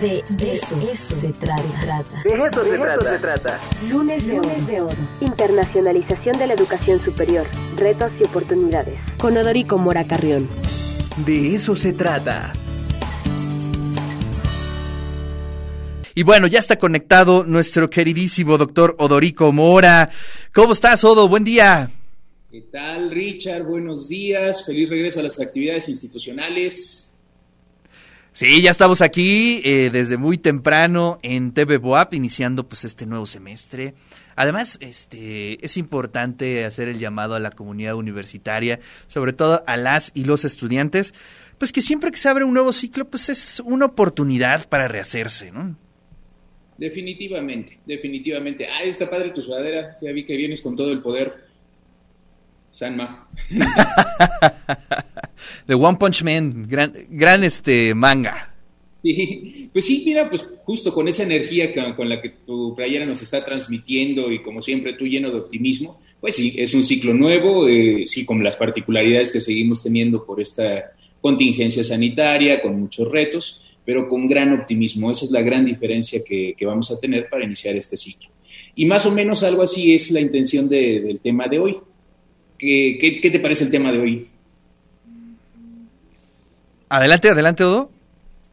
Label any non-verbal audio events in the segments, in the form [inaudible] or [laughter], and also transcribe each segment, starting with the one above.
De, eso, se trata. De eso, se, trata. Lunes de, oro. Internacionalización de la educación superior. Retos y oportunidades. Con Odorico Mora Carrión. De eso se trata. Y bueno, ya está conectado nuestro queridísimo doctor Odorico Mora. ¿Cómo estás, Odo? Buen día. ¿Qué tal, Richard? Buenos días. Feliz regreso a las actividades institucionales. Sí, ya estamos aquí eh, desde muy temprano en TV Boap, iniciando pues este nuevo semestre. Además, este es importante hacer el llamado a la comunidad universitaria, sobre todo a las y los estudiantes, pues que siempre que se abre un nuevo ciclo, pues es una oportunidad para rehacerse, ¿no? Definitivamente, definitivamente. Ah, está padre tu sudadera, ya vi que vienes con todo el poder. Sanma. [laughs] The One Punch Man, gran, gran este manga. Sí, pues sí, mira, pues justo con esa energía con, la que tu playera nos está transmitiendo y como siempre tú lleno de optimismo, pues sí, es un ciclo nuevo, eh, sí, con las particularidades que seguimos teniendo por esta contingencia sanitaria, con muchos retos, pero con gran optimismo. Esa es la gran diferencia que, vamos a tener para iniciar este ciclo. Y más o menos algo así es la intención del tema de hoy. ¿Qué, te parece el tema de hoy? Adelante, adelante, Odo.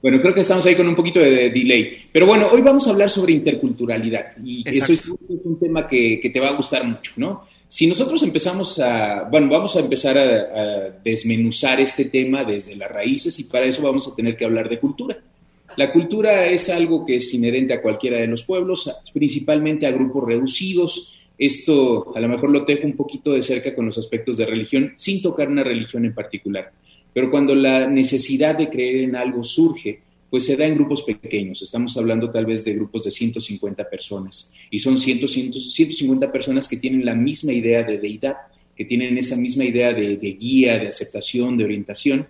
Bueno, creo que estamos ahí con un poquito de delay. Pero bueno, hoy vamos a hablar sobre interculturalidad y eso es un tema que, te va a gustar mucho, ¿no? Si nosotros empezamos a, bueno, vamos a empezar a, desmenuzar este tema desde las raíces y para eso vamos a tener que hablar de cultura. La cultura es algo que es inherente a cualquiera de los pueblos, principalmente a grupos reducidos, esto a lo mejor lo tejo un poquito de cerca con los aspectos de religión, sin tocar una religión en particular. Pero cuando la necesidad de creer en algo surge, pues se da en grupos pequeños. Estamos hablando tal vez de grupos de 150 personas. Y son 100, 150 personas que tienen la misma idea de deidad, que tienen esa misma idea de, de guía, de aceptación, de orientación.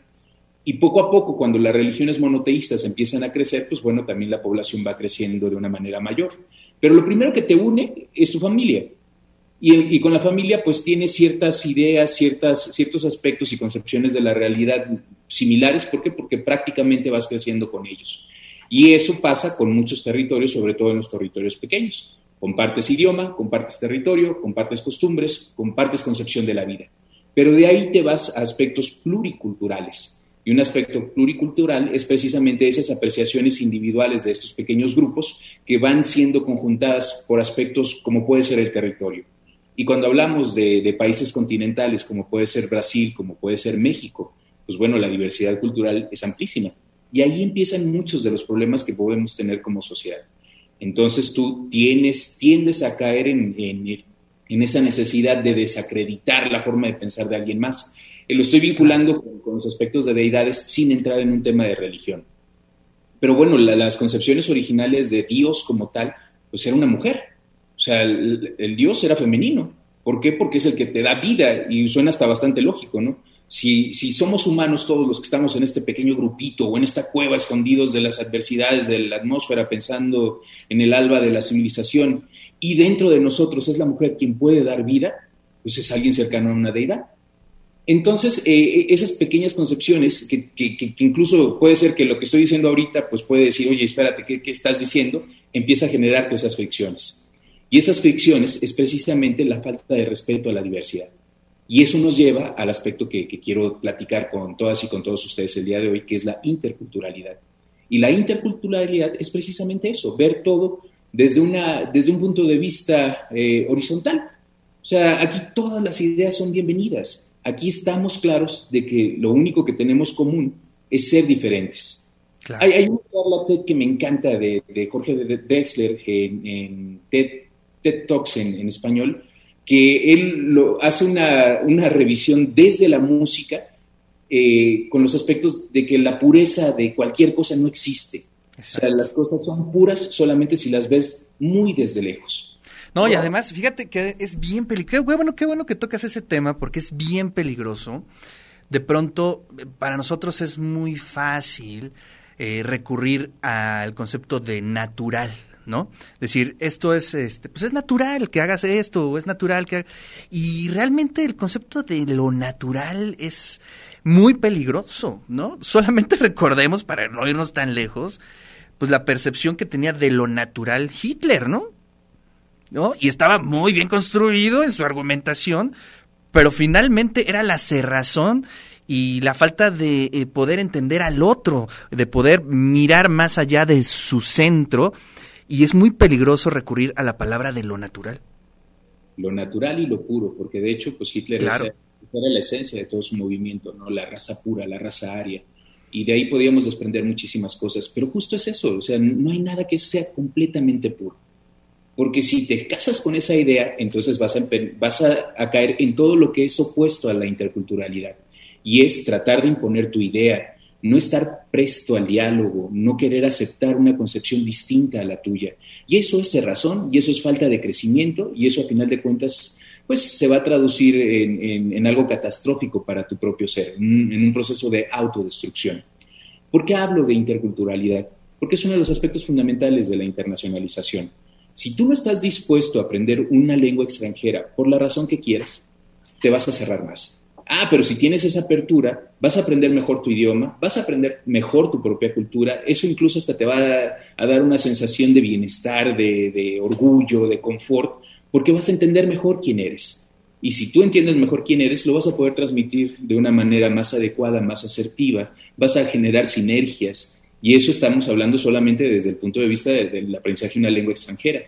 Y poco a poco, cuando las religiones monoteístas empiezan a crecer, pues bueno, también la población va creciendo de una manera mayor. Pero lo primero que te une es tu familia. Y, con la familia pues tienes ciertas ideas, ciertas, ciertos aspectos y concepciones de la realidad similares. ¿Por qué? Porque prácticamente vas creciendo con ellos. Y eso pasa con muchos territorios, sobre todo en los territorios pequeños. Compartes idioma, compartes territorio, compartes costumbres, compartes concepción de la vida. Pero de ahí te vas a aspectos pluriculturales. Y un aspecto pluricultural es precisamente esas apreciaciones individuales de estos pequeños grupos que van siendo conjuntadas por aspectos como puede ser el territorio. Y cuando hablamos de, países continentales, como puede ser Brasil, como puede ser México, pues bueno, la diversidad cultural es amplísima. Y ahí empiezan muchos de los problemas que podemos tener como sociedad. Entonces tú tienes, tiendes a caer en, en, esa necesidad de desacreditar la forma de pensar de alguien más. Lo estoy vinculando con, los aspectos de deidades sin entrar en un tema de religión. Pero bueno, las concepciones originales de Dios como tal, pues era una mujer sea, el, Dios era femenino. ¿Por qué? Porque es el que te da vida y suena hasta bastante lógico, ¿no? Si, si, somos humanos todos los que estamos en este pequeño grupito o en esta cueva escondidos de las adversidades de la atmósfera pensando en el alba de la civilización y dentro de nosotros es la mujer quien puede dar vida, pues es alguien cercano a una deidad. Entonces, eh, esas pequeñas concepciones, que, que, incluso puede ser que lo que estoy diciendo ahorita, pues puede decir, oye, espérate, ¿qué, qué estás diciendo? Empieza a generarte esas fricciones. Y esas fricciones es precisamente la falta de respeto a la diversidad. Y eso nos lleva al aspecto que, quiero platicar con todas y con todos ustedes el día de hoy, que es la interculturalidad. Y la interculturalidad es precisamente eso, ver todo desde, una, desde un punto de vista eh, horizontal. O sea, aquí todas las ideas son bienvenidas. Aquí estamos claros de que lo único que tenemos común es ser diferentes. Hay, hay, una charla TED que me encanta de, Jorge Drexler en, en TED TED Talks en, español, que él lo, hace una, una revisión desde la música eh, con los aspectos de que la pureza de cualquier cosa no existe. O sea, las cosas son puras solamente si las ves muy desde lejos. No, y además, fíjate que es bien peligroso. Qué bueno, qué bueno que tocas ese tema porque es bien peligroso. De pronto, para nosotros es muy fácil eh, recurrir al concepto de natural, ¿no? Decir, esto es, este, pues es natural que hagas esto, es natural que... Y realmente el concepto de lo natural es muy peligroso, ¿no? Solamente [laughs] recordemos, para no irnos tan lejos, pues la percepción que tenía de lo natural Hitler, ¿no? ¿No? Y estaba muy bien construido en su argumentación, pero finalmente era la cerrazón y la falta de eh, poder entender al otro, de poder mirar más allá de su centro, y es muy peligroso recurrir a la palabra de lo natural. Lo natural y lo puro, porque de hecho, pues Hitler era la esencia de todo su movimiento, ¿no? La raza pura, la raza aria. Y de ahí podíamos desprender muchísimas cosas. Pero justo es eso, o sea, no hay nada que sea completamente puro. Porque si te casas con esa idea, entonces vas a, vas a caer en todo lo que es opuesto a la interculturalidad y es tratar de imponer tu idea, no estar presto al diálogo, no querer aceptar una concepción distinta a la tuya. Y eso es razón, y eso es falta de crecimiento, y eso a final de cuentas pues se va a traducir en, algo catastrófico para tu propio ser, en un proceso de autodestrucción. ¿Por qué hablo de interculturalidad? Porque es uno de los aspectos fundamentales de la internacionalización. Si tú no estás dispuesto a aprender una lengua extranjera por la razón que quieras, te vas a cerrar más. Ah, pero si tienes esa apertura, vas a aprender mejor tu idioma, vas a aprender mejor tu propia cultura, eso incluso hasta te va a, dar una sensación de bienestar, de, orgullo, de confort, porque vas a entender mejor quién eres. Y si tú entiendes mejor quién eres, lo vas a poder transmitir de una manera más adecuada, más asertiva, vas a generar sinergias. Y eso estamos hablando solamente desde el punto de vista del aprendizaje de una lengua extranjera.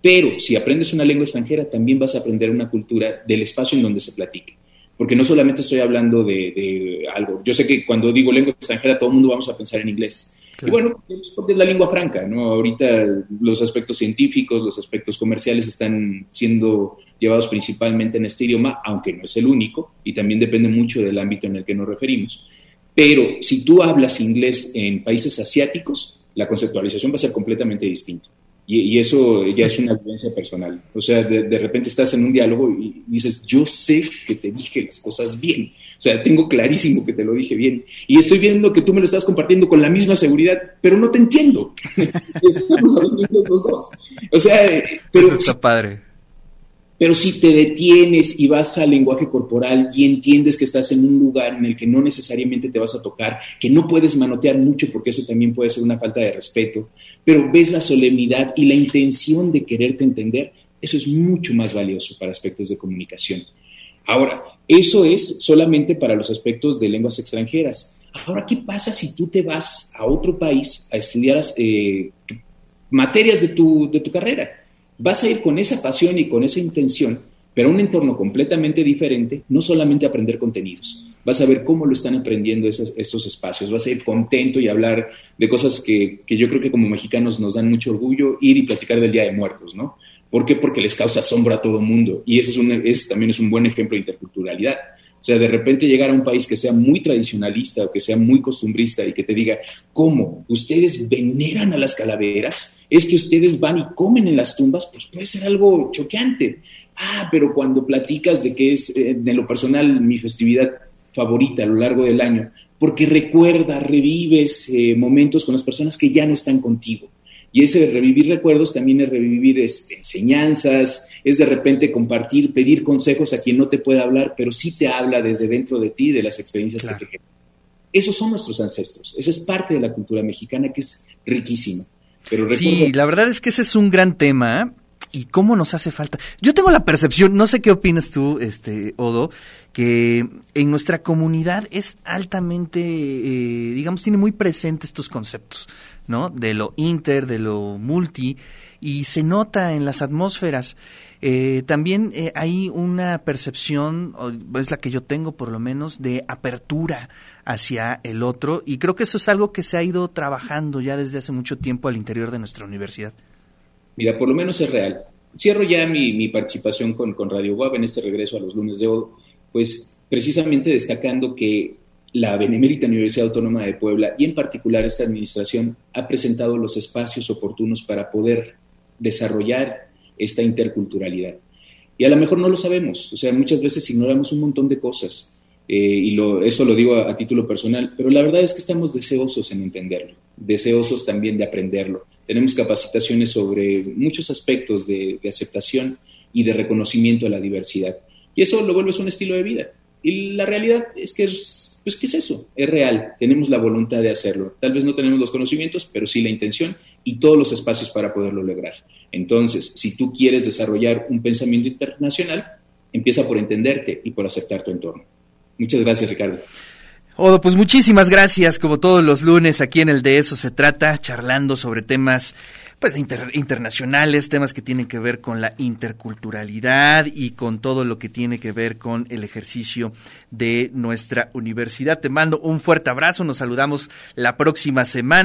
Pero si aprendes una lengua extranjera, también vas a aprender una cultura del espacio en donde se platique porque no solamente estoy hablando de, algo. Yo sé que cuando digo lengua extranjera, todo el mundo vamos a pensar en inglés. Y bueno, porque es la lengua franca, ¿no? Ahorita los aspectos científicos, los aspectos comerciales están siendo llevados principalmente en este idioma, aunque no es el único, y también depende mucho del ámbito en el que nos referimos. Pero si tú hablas inglés en países asiáticos, la conceptualización va a ser completamente distinta. Y, eso ya es una vivencia personal. O sea, de, repente estás en un diálogo y dices, yo sé que te dije las cosas bien. O sea, tengo clarísimo que te lo dije bien. Y estoy viendo que tú me lo estás compartiendo con la misma seguridad, pero no te entiendo. [laughs] Estamos hablando los dos. O sea, pero... Eso está padre pero si te detienes y vas al lenguaje corporal y entiendes que estás en un lugar en el que no necesariamente te vas a tocar, que no puedes manotear mucho porque eso también puede ser una falta de respeto, pero ves la solemnidad y la intención de quererte entender, eso es mucho más valioso para aspectos de comunicación. Ahora, eso es solamente para los aspectos de lenguas extranjeras. Ahora, ¿qué pasa si tú te vas a otro país a estudiar eh, materias de tu, de tu carrera? Vas a ir con esa pasión y con esa intención, pero a un entorno completamente diferente, no solamente aprender contenidos, vas a ver cómo lo están aprendiendo esos, estos espacios, vas a ir contento y hablar de cosas que, yo creo que como mexicanos nos dan mucho orgullo, ir y platicar del Día de Muertos, ¿no? ¿Por qué? Porque les causa asombro a todo mundo y ese, es también es un buen ejemplo de interculturalidad. O sea, de repente llegar a un país que sea muy tradicionalista o que sea muy costumbrista y que te diga, ¿cómo? ¿Ustedes veneran a las calaveras? ¿Es que ustedes van y comen en las tumbas? Pues puede ser algo choqueante. Ah, pero cuando platicas de que es, eh, de lo personal, mi festividad favorita a lo largo del año, porque recuerda, revives eh, momentos con las personas que ya no están contigo. Y ese revivir recuerdos también es revivir este, enseñanzas, es de repente compartir, pedir consejos a quien no te puede hablar, pero sí te habla desde dentro de ti, de las experiencias que te generan. Esos son nuestros ancestros. Esa es parte de la cultura mexicana que es riquísima. Pero sí, la verdad es que ese es un gran tema y cómo nos hace falta. Yo tengo la percepción, no sé qué opinas tú, este Odo, que en nuestra comunidad es altamente, eh, digamos, tiene muy presente estos conceptos, ¿no? De lo inter, de lo multi, y se nota en las atmósferas. Eh, también eh, hay una percepción, es la que yo tengo por lo menos, de apertura hacia el otro, y creo que eso es algo que se ha ido trabajando ya desde hace mucho tiempo al interior de nuestra universidad. Mira, por lo menos es real. Cierro ya mi, participación con, con, Radio Guab en este regreso a los lunes de Odo, pues precisamente destacando que la Benemérita Universidad Autónoma de Puebla y en particular esta administración ha presentado los espacios oportunos para poder desarrollar esta interculturalidad. Y a lo mejor no lo sabemos, o sea, muchas veces ignoramos un montón de cosas, eh, y eso lo digo a, título personal, pero la verdad es que estamos deseosos en entenderlo, deseosos también de aprenderlo. Tenemos capacitaciones sobre muchos aspectos de, aceptación y de reconocimiento a la diversidad. Y eso lo vuelve un estilo de vida. Y la realidad es que es, pues, ¿qué es eso? Es real, tenemos la voluntad de hacerlo. Tal vez no tenemos los conocimientos, pero sí la intención y todos los espacios para poderlo lograr. Entonces, si tú quieres desarrollar un pensamiento internacional, empieza por entenderte y por aceptar tu entorno. Muchas gracias, Ricardo. Odo, pues muchísimas gracias, como todos los lunes aquí en el de eso se trata, charlando sobre temas pues internacionales, temas que tienen que ver con la interculturalidad y con todo lo que tiene que ver con el ejercicio de nuestra universidad. Te mando un fuerte abrazo, nos saludamos la próxima semana.